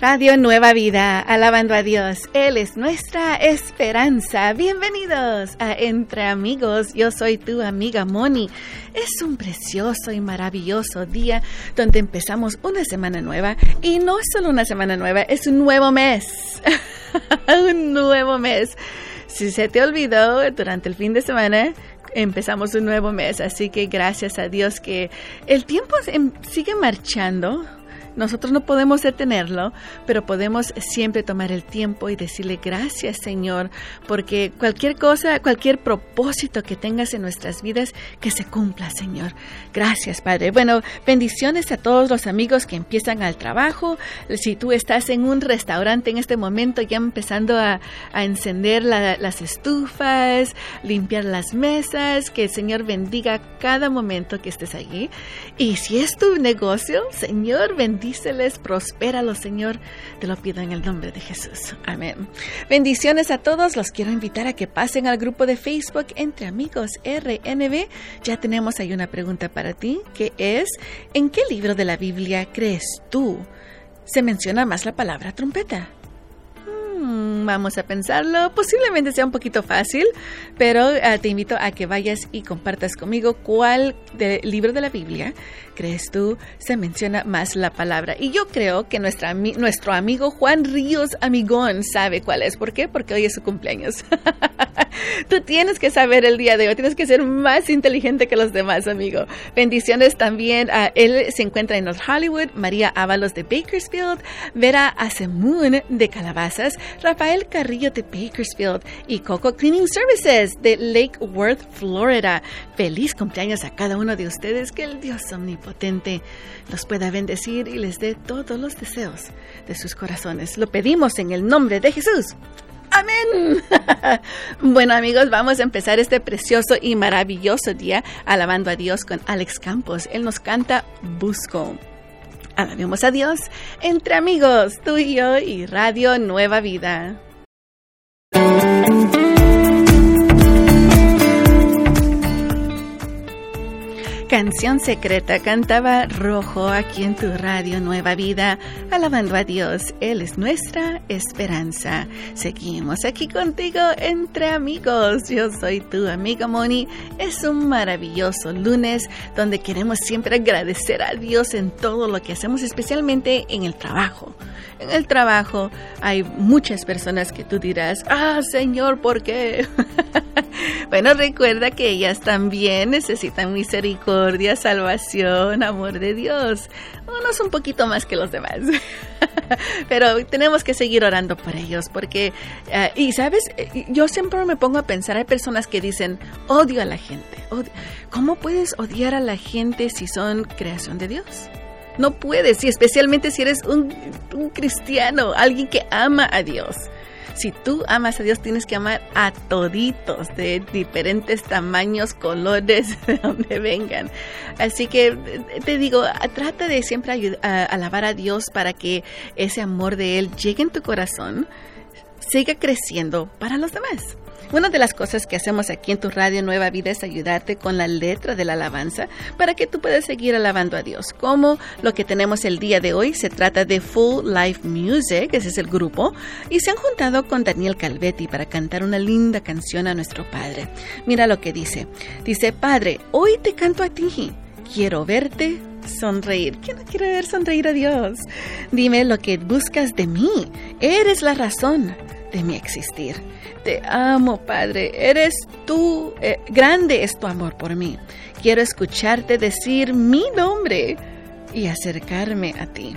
Radio Nueva Vida, alabando a Dios. Él es nuestra esperanza. Bienvenidos a Entre Amigos. Yo soy tu amiga Moni. Es un precioso y maravilloso día donde empezamos una semana nueva. Y no solo una semana nueva, es un nuevo mes. un nuevo mes. Si se te olvidó durante el fin de semana, empezamos un nuevo mes. Así que gracias a Dios que el tiempo sigue marchando nosotros no podemos detenerlo, pero podemos siempre tomar el tiempo y decirle gracias Señor, porque cualquier cosa, cualquier propósito que tengas en nuestras vidas, que se cumpla Señor. Gracias Padre. Bueno, bendiciones a todos los amigos que empiezan al trabajo. Si tú estás en un restaurante en este momento, ya empezando a, encender las estufas, limpiar las mesas, que el Señor bendiga cada momento que estés allí. Y si es tu negocio, Señor, bendiga bendíceles, prospéralos, Señor. Te lo pido en el nombre de Jesús. Amén. Bendiciones a todos. Los quiero invitar a que pasen al grupo de Facebook Entre Amigos RNB. Ya tenemos ahí una pregunta para ti, que es, ¿en qué libro de la Biblia crees tú se menciona más la palabra trompeta? Hmm, vamos a pensarlo. Posiblemente sea un poquito fácil, pero ah, te invito a que vayas y compartas conmigo cuál libro de la Biblia crees tú se menciona más la palabra. Y yo creo que nuestra, nuestro amigo Juan Ríos Amigón sabe cuál es. ¿Por qué? Porque hoy es su cumpleaños. tú tienes que saber el día de hoy, tienes que ser más inteligente que los demás, amigo. Bendiciones también. a él se encuentra en North Hollywood, María Ábalos de Bakersfield, Vera Asemun de Calabazas, Rafael Carrillo de Bakersfield y Coco Cleaning Services de Lake Worth, Florida. Feliz cumpleaños a cada uno de ustedes. Que el Dios omnipotente los pueda bendecir y les dé todos los deseos de sus corazones. Lo pedimos en el nombre de Jesús. Amén. bueno amigos, vamos a empezar este precioso y maravilloso día alabando a Dios con Alex Campos. Él nos canta Busco. Alabemos a Dios entre amigos, tú y yo y Radio Nueva Vida. Canción secreta cantaba Rojo aquí en tu radio Nueva Vida, alabando a Dios. Él es nuestra esperanza. Seguimos aquí contigo entre amigos. Yo soy tu amiga Moni. Es un maravilloso lunes donde queremos siempre agradecer a Dios en todo lo que hacemos, especialmente en el trabajo. En el trabajo hay muchas personas que tú dirás, ah, Señor, ¿por qué? bueno, recuerda que ellas también necesitan misericordia, salvación, amor de Dios. Unos un poquito más que los demás. Pero tenemos que seguir orando por ellos porque, eh, y sabes, yo siempre me pongo a pensar, hay personas que dicen, odio a la gente. ¿Cómo puedes odiar a la gente si son creación de Dios? No puedes, y especialmente si eres un, cristiano, alguien que ama a Dios. Si tú amas a Dios, tienes que amar a toditos de diferentes tamaños, colores, de donde vengan. Así que te digo, trata de siempre alabar a Dios para que ese amor de Él llegue en tu corazón, siga creciendo para los demás. Una de las cosas que hacemos aquí en tu radio Nueva Vida es ayudarte con la letra de la alabanza para que tú puedas seguir alabando a Dios. Como lo que tenemos el día de hoy se trata de Full Life Music, ese es el grupo, y se han juntado con Daniel Calvetti para cantar una linda canción a nuestro Padre. Mira lo que dice. Dice, Padre, hoy te canto a ti. Quiero verte sonreír. ¿Quién no quiere ver sonreír a Dios? Dime lo que buscas de mí. Eres la razón de mi existir. Te amo, Padre. Eres tú. Eh, grande es tu amor por mí. Quiero escucharte decir mi nombre y acercarme a ti.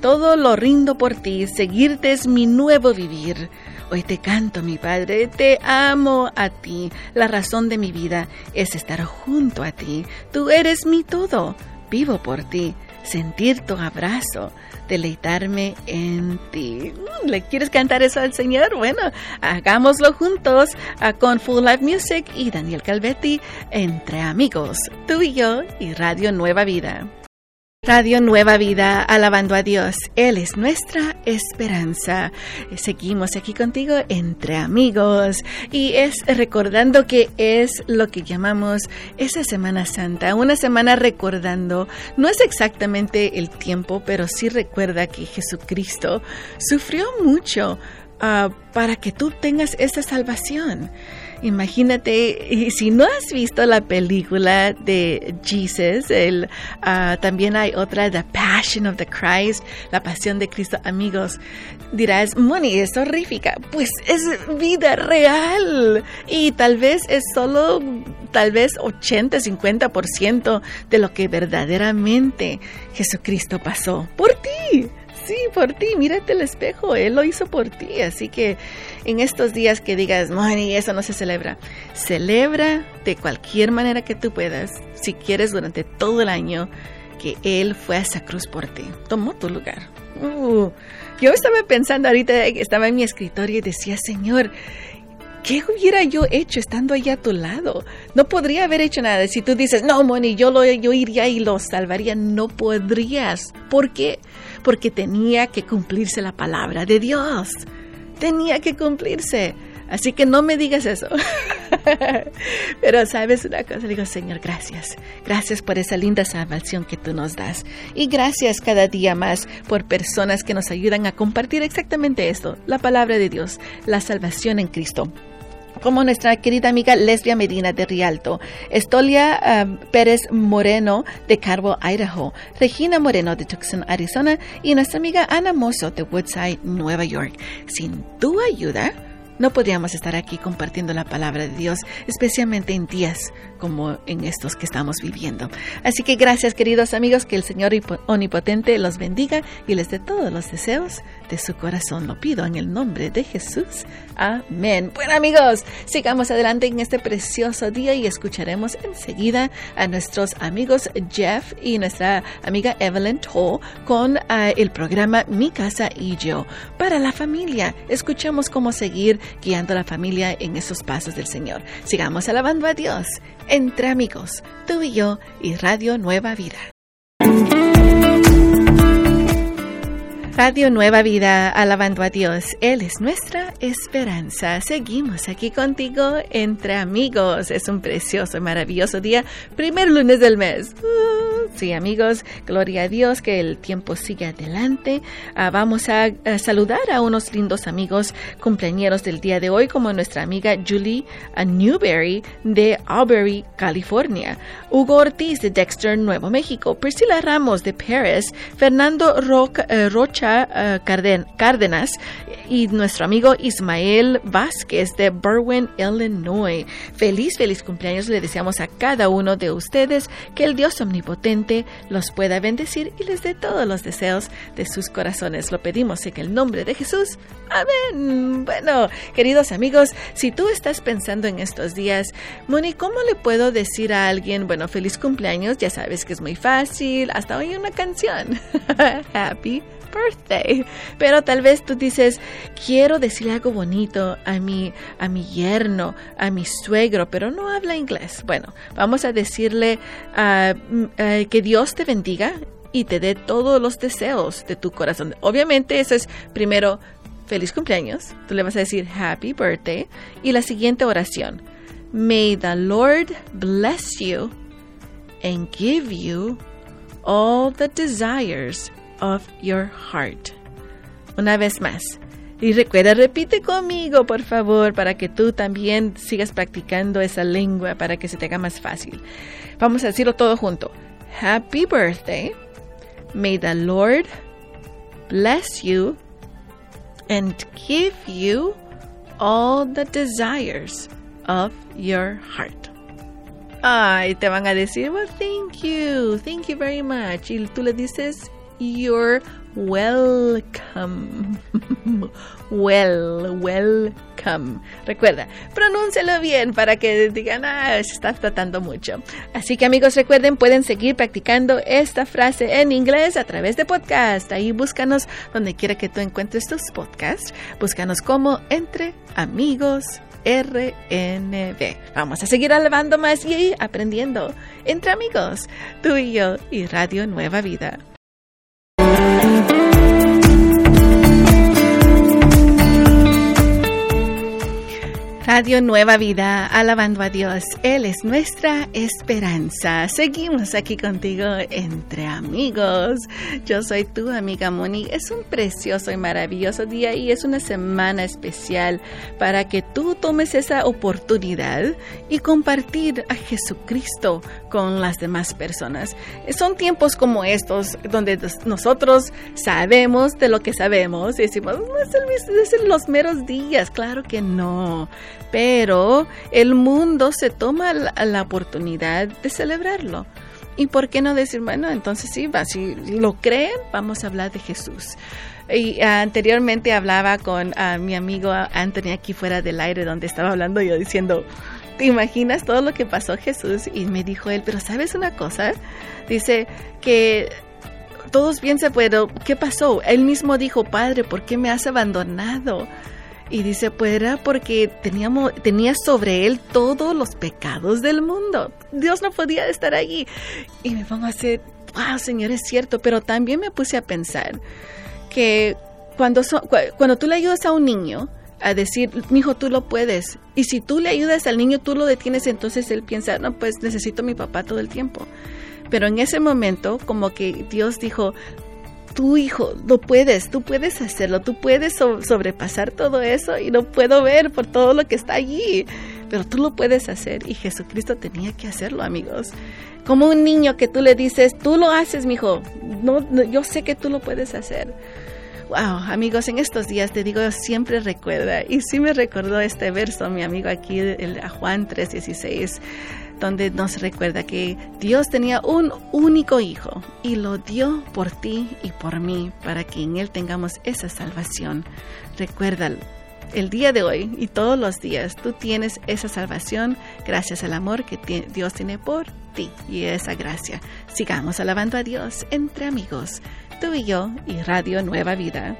Todo lo rindo por ti. Seguirte es mi nuevo vivir. Hoy te canto, mi Padre, te amo a ti. La razón de mi vida es estar junto a ti. Tú eres mi todo. Vivo por ti. Sentir tu abrazo deleitarme en ti. Mm, ¿Le quieres cantar eso al Señor? Bueno, hagámoslo juntos ah, con Full Life Music y Daniel Calvetti entre amigos, tú y yo y Radio Nueva Vida. Radio Nueva Vida, alabando a Dios. Él es nuestra esperanza. Seguimos aquí contigo entre amigos y es recordando que es lo que llamamos esa Semana Santa, una semana recordando, no es exactamente el tiempo, pero sí recuerda que Jesucristo sufrió mucho uh, para que tú tengas esta salvación. Imagínate, si no has visto la película de Jesus, el, uh, también hay otra, The Passion of the Christ, la pasión de Cristo. Amigos, dirás, Moni, es horrífica. Pues es vida real. Y tal vez es solo, tal vez 80, 50% de lo que verdaderamente Jesucristo pasó por ti. Sí, por ti, mírate el espejo, Él lo hizo por ti, así que en estos días que digas, Moni, eso no se celebra, celebra de cualquier manera que tú puedas, si quieres durante todo el año, que Él fue a esa cruz por ti, tomó tu lugar. Uh, yo estaba pensando ahorita, estaba en mi escritorio y decía, Señor, ¿qué hubiera yo hecho estando ahí a tu lado? No podría haber hecho nada. Si tú dices, no, Moni, yo, lo, yo iría y lo salvaría, no podrías. ¿Por qué? porque tenía que cumplirse la palabra de Dios. Tenía que cumplirse. Así que no me digas eso. Pero sabes una cosa, digo, Señor, gracias. Gracias por esa linda salvación que tú nos das. Y gracias cada día más por personas que nos ayudan a compartir exactamente esto, la palabra de Dios, la salvación en Cristo como nuestra querida amiga Lesbia Medina de Rialto, Estolia um, Pérez Moreno de Carbo, Idaho, Regina Moreno de Tucson, Arizona y nuestra amiga Ana Mozo de Woodside, Nueva York. Sin tu ayuda, no podríamos estar aquí compartiendo la palabra de Dios, especialmente en días como en estos que estamos viviendo. Así que gracias queridos amigos, que el Señor Omnipotente los bendiga y les dé todos los deseos de su corazón. Lo pido en el nombre de Jesús. Amén. Bueno amigos, sigamos adelante en este precioso día y escucharemos enseguida a nuestros amigos Jeff y nuestra amiga Evelyn Toll con ah, el programa Mi casa y yo. Para la familia, escuchemos cómo seguir guiando a la familia en esos pasos del Señor. Sigamos alabando a Dios entre amigos, tú y yo y Radio Nueva Vida. Radio Nueva Vida, alabando a Dios. Él es nuestra esperanza. Seguimos aquí contigo entre amigos. Es un precioso maravilloso día, primer lunes del mes. Uh, sí, amigos, gloria a Dios que el tiempo sigue adelante. Uh, vamos a, saludar a unos lindos amigos cumpleañeros del día de hoy, como nuestra amiga Julie Newberry de Aubrey, California, Hugo Ortiz de Dexter, Nuevo México, Priscila Ramos de Paris, Fernando Roca, uh, Rocha eh, Cárdenas y nuestro amigo Ismael Vázquez de Berwyn, Illinois. Feliz, feliz cumpleaños le deseamos a cada uno de ustedes que el Dios omnipotente los pueda bendecir y les dé todos los deseos de sus corazones. Lo pedimos en el nombre de Jesús. Amén. Bueno, queridos amigos, si tú estás pensando en estos días, Moni, ¿cómo le puedo decir a alguien, bueno, feliz cumpleaños? Ya sabes que es muy fácil, hasta hoy una canción. Happy birthday. Pero tal vez tú dices, quiero decirle algo bonito a mi, a mi yerno, a mi suegro, pero no habla inglés. Bueno, vamos a decirle uh, uh, que Dios te bendiga y te dé todos los deseos de tu corazón. Obviamente eso es primero feliz cumpleaños. Tú le vas a decir happy birthday y la siguiente oración. May the Lord bless you and give you all the desires of your heart. Una vez más. Y recuerda, repite conmigo, por favor, para que tú también sigas practicando esa lengua para que se te haga más fácil. Vamos a decirlo todo junto. Happy birthday. May the Lord bless you and give you all the desires of your heart. Ay, te van a decir, well, thank you, thank you very much. Y tú le dices, You're welcome. well, welcome. Recuerda, pronúncialo bien para que digan, ah, se está tratando mucho. Así que amigos, recuerden, pueden seguir practicando esta frase en inglés a través de podcast. Ahí búscanos donde quiera que tú encuentres tus podcasts. Búscanos como entre amigos RNB. Vamos a seguir alabando más y aprendiendo entre amigos, tú y yo y Radio Nueva Vida. Radio Nueva Vida, alabando a Dios. Él es nuestra esperanza. Seguimos aquí contigo entre amigos. Yo soy tu amiga Moni. Es un precioso y maravilloso día y es una semana especial para que tú tomes esa oportunidad y compartir a Jesucristo con las demás personas. Son tiempos como estos donde nosotros sabemos de lo que sabemos y decimos, no es, el, los meros días. Claro que no pero el mundo se toma la, oportunidad de celebrarlo. ¿Y por qué no decir, bueno, entonces sí, va, si lo creen, vamos a hablar de Jesús? Y anteriormente hablaba con ah, mi amigo Anthony aquí fuera del aire, donde estaba hablando yo diciendo, ¿te imaginas todo lo que pasó Jesús? Y me dijo él, pero ¿sabes una cosa? Dice que todos piensan, pero ¿qué pasó? Él mismo dijo, Padre, ¿por qué me has abandonado? Y dice, pues era porque teníamos, tenía sobre él todos los pecados del mundo. Dios no podía estar allí. Y me pongo a decir, wow, Señor, es cierto. Pero también me puse a pensar que cuando, cuando tú le ayudas a un niño, a decir, mi hijo, tú lo puedes. Y si tú le ayudas al niño, tú lo detienes, entonces él piensa, no, pues necesito a mi papá todo el tiempo. Pero en ese momento, como que Dios dijo, tú hijo, lo puedes, tú puedes hacerlo, tú puedes sobrepasar todo eso y lo puedo ver por todo lo que está allí, pero tú lo puedes hacer y Jesucristo tenía que hacerlo, amigos. Como un niño que tú le dices, tú lo haces, mi hijo, no, yo sé que tú lo puedes hacer. Wow, amigos, en estos días te digo, siempre recuerda, y sí me recordó este verso, mi amigo aquí, el, a Juan 3:16 donde nos recuerda que Dios tenía un único hijo y lo dio por ti y por mí para que en él tengamos esa salvación. Recuérdalo. El día de hoy y todos los días tú tienes esa salvación gracias al amor que Dios tiene por ti y esa gracia. Sigamos alabando a Dios entre amigos, tú y yo y Radio Nueva Vida.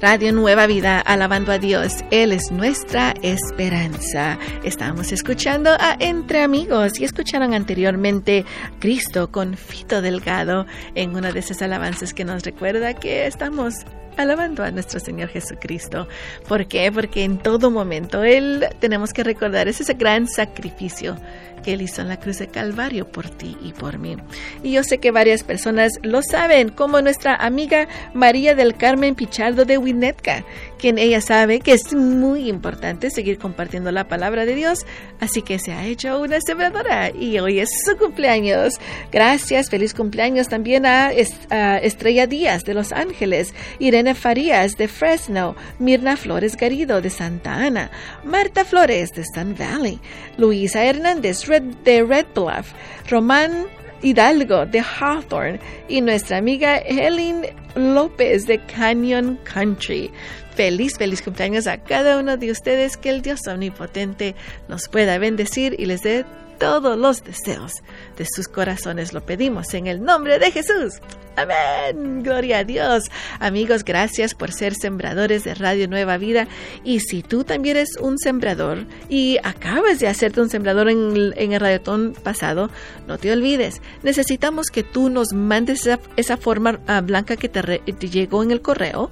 Radio Nueva Vida, alabando a Dios. Él es nuestra esperanza. Estamos escuchando a Entre Amigos y escucharon anteriormente Cristo con Fito Delgado en una de esas alabanzas que nos recuerda que estamos alabando a nuestro Señor Jesucristo. ¿Por qué? Porque en todo momento Él tenemos que recordar ese gran sacrificio que Él hizo en la cruz de Calvario por ti y por mí. Y yo sé que varias personas lo saben, como nuestra amiga María del Carmen Pichardo de Winnetka, quien ella sabe que es muy importante seguir compartiendo la palabra de Dios, así que se ha hecho una sembradora y hoy es su cumpleaños. Gracias, feliz cumpleaños también a, Estrella Díaz de Los Ángeles, Irene Farías de Fresno, Mirna Flores Garido de Santa Ana, Marta Flores de Sun Valley, Luisa Hernández de Red Bluff, Román Hidalgo de Hawthorne y nuestra amiga Helen López de Canyon Country. Feliz, feliz cumpleaños a cada uno de ustedes. Que el Dios omnipotente nos pueda bendecir y les dé todos los deseos de sus corazones. Lo pedimos en el nombre de Jesús. Amén. Gloria a Dios. Amigos, gracias por ser sembradores de Radio Nueva Vida. Y si tú también eres un sembrador y acabas de hacerte un sembrador en, el radiotón pasado, no te olvides. Necesitamos que tú nos mandes esa, forma ah, blanca que te llegó en el correo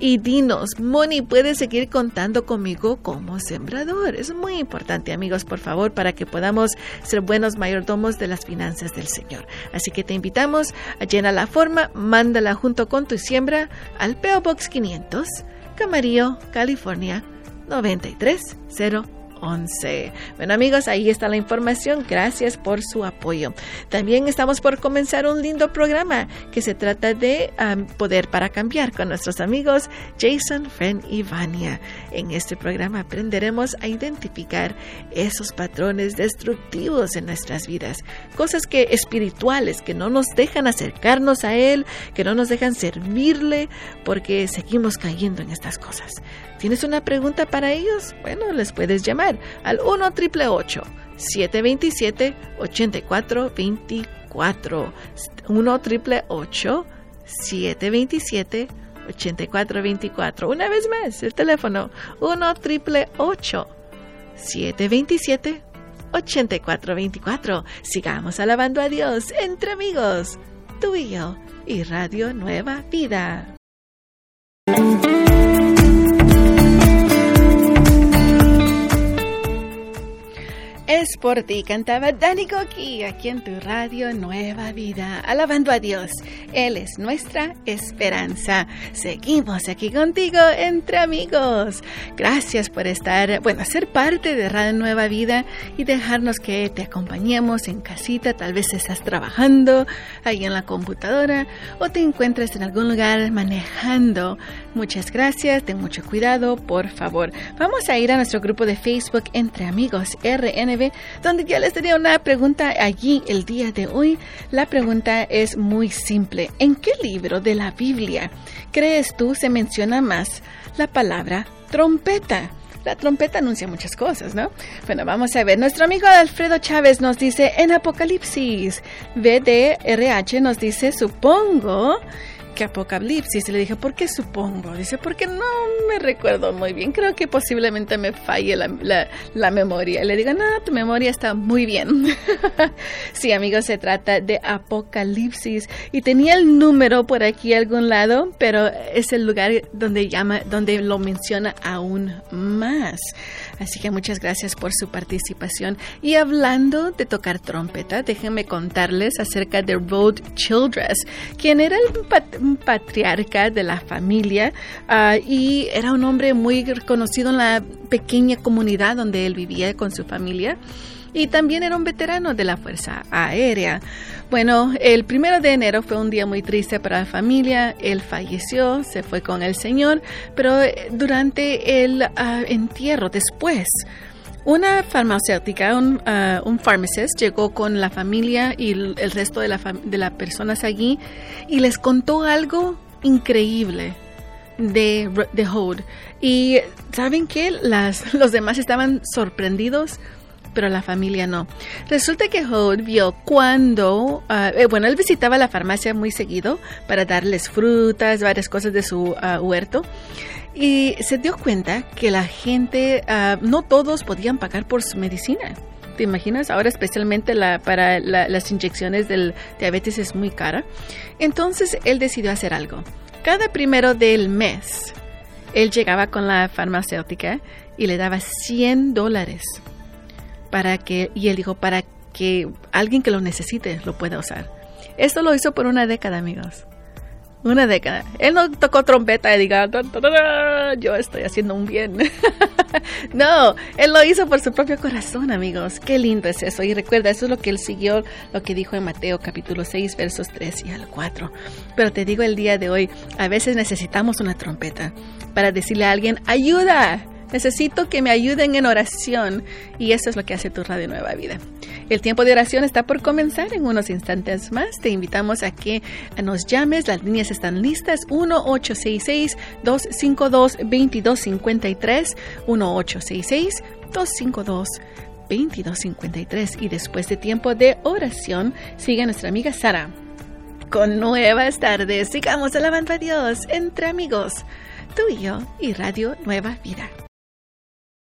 y dinos, Moni, puedes seguir contando conmigo como sembrador. Es muy importante, amigos, por favor, para que podamos ser buenos mayordomos de las finanzas del Señor. Así que te invitamos a llenar la forma, mándala junto con tu siembra al PO Box 500, Camarillo, California 930 11. Bueno amigos, ahí está la información. Gracias por su apoyo. También estamos por comenzar un lindo programa que se trata de Poder para Cambiar con nuestros amigos Jason, Fren y Vania. En este programa aprenderemos a identificar esos patrones destructivos en nuestras vidas, cosas que espirituales que no nos dejan acercarnos a Él, que no nos dejan servirle, porque seguimos cayendo en estas cosas. ¿Tienes una pregunta para ellos? Bueno, les puedes llamar al 1 727 8424 84 1 triple 727 8424. Una vez más, el teléfono 1 triple 727 8424. Sigamos alabando a Dios entre amigos, tú y yo y Radio Nueva Vida. Es por ti, cantaba Dani Goki aquí en tu radio Nueva Vida, alabando a Dios. Él es nuestra esperanza. Seguimos aquí contigo entre amigos. Gracias por estar, bueno, ser parte de Radio Nueva Vida y dejarnos que te acompañemos en casita. Tal vez estás trabajando ahí en la computadora o te encuentres en algún lugar manejando. Muchas gracias, ten mucho cuidado, por favor. Vamos a ir a nuestro grupo de Facebook Entre Amigos Donde ya les tenía una pregunta allí el día de hoy. La pregunta es muy simple. ¿En qué libro de la Biblia crees tú se menciona más la palabra trompeta? La trompeta anuncia muchas cosas, ¿no? Bueno, vamos a ver. Nuestro amigo Alfredo Chávez nos dice en Apocalipsis. VDRH nos dice, supongo que Apocalipsis. Le dije, ¿por qué supongo? Dice, porque no me recuerdo muy bien. Creo que posiblemente me falle la, la, memoria. Le digo, no, tu memoria está muy bien. sí, amigos, se trata de Apocalipsis. Y tenía el número por aquí algún lado, pero es el lugar donde llama, donde lo menciona aún más. Así que muchas gracias por su participación. Y hablando de tocar trompeta, déjenme contarles acerca de Rod Childress, quien era un patriarca de la familia ah, y era un hombre muy reconocido en la pequeña comunidad donde él vivía con su familia y también era un veterano de la Fuerza Aérea. Bueno, el primero de enero fue un día muy triste para la familia. Él falleció, se fue con el Señor, pero durante el ah, entierro, después, una farmacéutica, un, uh, pharmacist, llegó con la familia y el, resto de, la de las personas allí y les contó algo increíble de, de Hode. Y ¿saben qué? Las, los demás estaban sorprendidos pero la familia no. Resulta que Hode vio cuando, eh, bueno, él visitaba la farmacia muy seguido para darles frutas, varias cosas de su ah, huerto. Y se dio cuenta que la gente, ah, no todos podían pagar por su medicina. ¿Te imaginas? Ahora especialmente para las inyecciones del diabetes es muy cara. Entonces él decidió hacer algo. Cada primero del mes, él llegaba con la farmacéutica y le daba 100 dólares para que, y él dijo, para que alguien que lo necesite lo pueda usar. Esto lo hizo por una década, amigos. Una década. Él no tocó trompeta y diga, yo estoy haciendo un bien. no, él lo hizo por su propio corazón, amigos. Qué lindo es eso. Y recuerda, eso es lo que él siguió, lo que dijo en Mateo capítulo 6, versos 3 y al 4. Pero te digo el día de hoy, a veces necesitamos una trompeta para decirle a alguien, ayuda. Necesito que me ayuden en oración y eso es lo que hace tu Radio Nueva Vida. El tiempo de oración está por comenzar en unos instantes más. Te invitamos a que nos llames. Las líneas están listas. 1-866-252-2253. 1-866-252-2253. Y después de tiempo de oración, sigue nuestra amiga Sara con nuevas tardes. Sigamos alabando a Dios entre amigos, tú y yo y Radio Nueva Vida.